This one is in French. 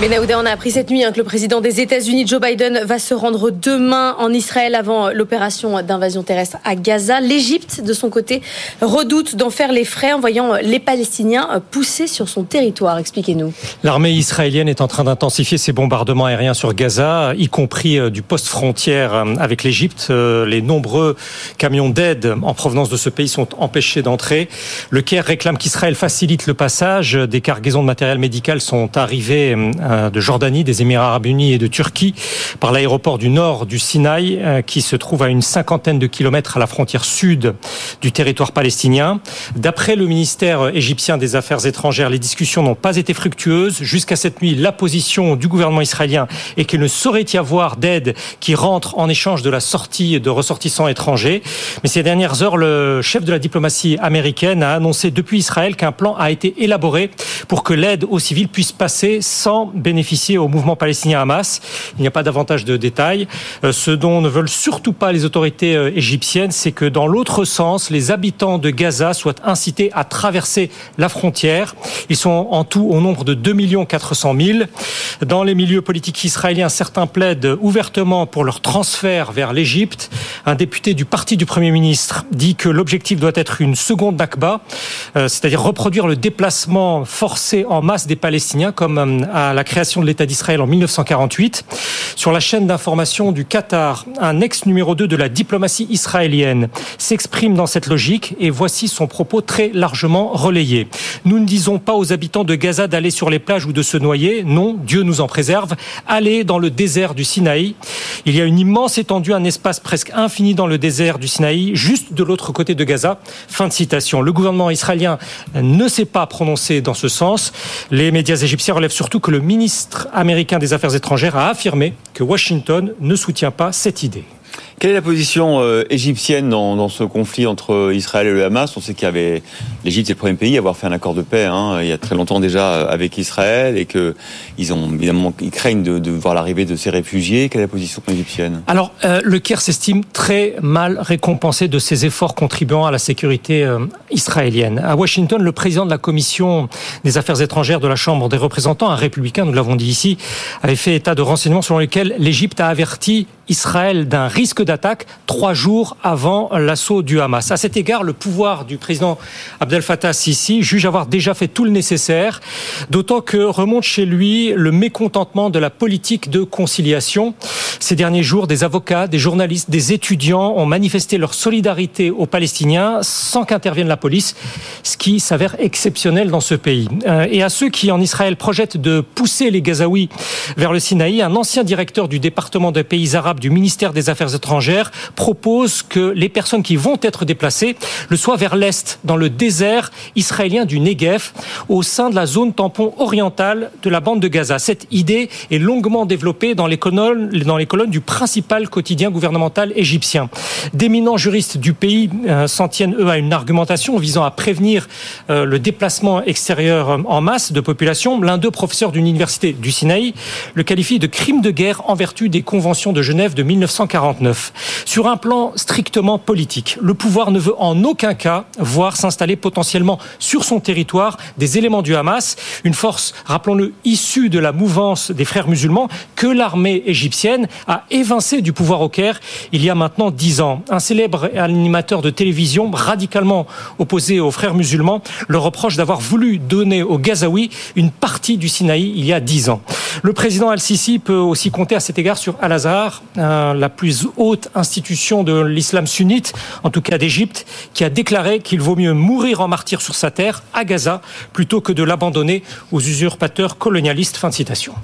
Mais Naouda, on a appris cette nuit hein, que le président des États-Unis, Joe Biden, va se rendre demain en Israël avant l'opération d'invasion terrestre à Gaza. L'Égypte, de son côté, redoute d'en faire les frais en voyant les Palestiniens pousser sur son territoire. Expliquez-nous. L'armée israélienne est en train d'intensifier ses bombardements aériens sur Gaza, y compris euh, du poste frontière euh, avec l'Égypte. Euh, les nombreux camions d'aide en provenance de ce pays sont empêchés d'entrer. Le Caire réclame qu'Israël facilite le passage. Des cargaisons de matériel médical sont arrivées de Jordanie, des Émirats arabes unis et de Turquie par l'aéroport du nord du Sinaï euh, qui se trouve à une cinquantaine de kilomètres à la frontière sud du territoire palestinien. D'après le ministère égyptien des Affaires étrangères, les discussions n'ont pas été fructueuses. Jusqu'à cette nuit, la position du gouvernement israélien est qu'il ne saurait y avoir d'aide qui rentre en échange de la sortie de ressortissants étrangers. Mais ces dernières heures, le chef de la diplomatie américaine a annoncé depuis Israël qu'un plan a été élaboré pour que l'aide aux civils puisse passer sans bénéficier au mouvement palestinien Hamas. Il n'y a pas davantage de détails. Euh, ce dont ne veulent surtout pas les autorités euh, égyptiennes, c'est que dans l'autre sens, les habitants de Gaza soient incités à traverser la frontière. Ils sont en tout au nombre de 2 400 000. Dans les milieux politiques israéliens, certains plaident ouvertement pour leur transfert vers l'Égypte. Un député du parti du Premier ministre dit que l'objectif doit être une seconde Nakba, euh, c'est-à-dire reproduire le déplacement forcé en masse des Palestiniens comme à la création de l'État d'Israël en 1948. Sur la chaîne d'information du Qatar, un ex numéro 2 de la diplomatie israélienne s'exprime dans cette logique et voici son propos très largement relayé. Nous ne disons pas aux habitants de Gaza d'aller sur les plages ou de se noyer. Non, Dieu nous en préserve. Allez dans le désert du Sinaï. Il y a une immense étendue, un espace presque infini dans le désert du Sinaï, juste de l'autre côté de Gaza. Fin de citation. Le gouvernement israélien ne s'est pas prononcé dans ce sens. Les médias égyptiens relèvent surtout que le ministre américain des Affaires étrangères a affirmé que Washington ne soutient pas cette idée. Quelle est la position euh, égyptienne dans, ce conflit entre Israël et le Hamas? On sait qu'il y avait l'Égypte est le premier pays à avoir fait un accord de paix hein, il y a très longtemps déjà euh, avec Israël et que ils ont évidemment ils craignent de, voir l'arrivée de ces réfugiés. Quelle est la position égyptienne? Alors euh, le Caire s'estime très mal récompensé de ses efforts contribuant à la sécurité israélienne. À Washington, le président de la commission des affaires étrangères de la Chambre des représentants, un républicain, nous l'avons dit ici, avait fait état de renseignements selon lesquels l'Égypte a averti Israël d'un risque d'attaque trois jours avant l'assaut du Hamas. À cet égard, le pouvoir du président Abdel Fattah Sisi juge avoir déjà fait tout le nécessaire, d'autant que remonte chez lui le mécontentement de la politique de conciliation. Ces derniers jours, des avocats, des journalistes, des étudiants ont manifesté leur solidarité aux Palestiniens sans qu'intervienne la police, ce qui s'avère exceptionnel dans ce pays. Euh, et à ceux qui, en Israël, projettent de pousser les Gazaouis vers le Sinaï, un ancien directeur du département des pays arabes du ministère des Affaires étrangères propose que les personnes qui vont être déplacées le soient vers l'est, dans le désert israélien du Negev, au sein de la zone tampon orientale de la bande de Gaza. Cette idée est longuement développée dans les colonnes, du principal quotidien gouvernemental égyptien. D'éminents juristes du pays euh, s'en tiennent, eux, à une argumentation visant à prévenir euh, le déplacement extérieur euh, en masse de population. L'un d'eux, professeur d'une université du Sinaï, le qualifie de crime de guerre en vertu des conventions de Genève de 1949. Sur un plan strictement politique, le pouvoir ne veut en aucun cas voir s'installer potentiellement sur son territoire des éléments du Hamas, une force, rappelons-le, issue de la mouvance des frères musulmans que l'armée égyptienne a évincé du pouvoir au Caire il y a maintenant dix ans. Un célèbre animateur de télévision radicalement opposé aux frères musulmans le reproche d'avoir voulu donner aux Gazaouis une partie du Sinaï il y a dix ans. Le président Al-Sisi peut aussi compter à cet égard sur Al-Azhar, la plus haute institution de l'islam sunnite, en tout cas d'Égypte, qui a déclaré qu'il vaut mieux mourir en martyr sur sa terre, à Gaza, plutôt que de l'abandonner aux usurpateurs colonialistes. Fin de citation.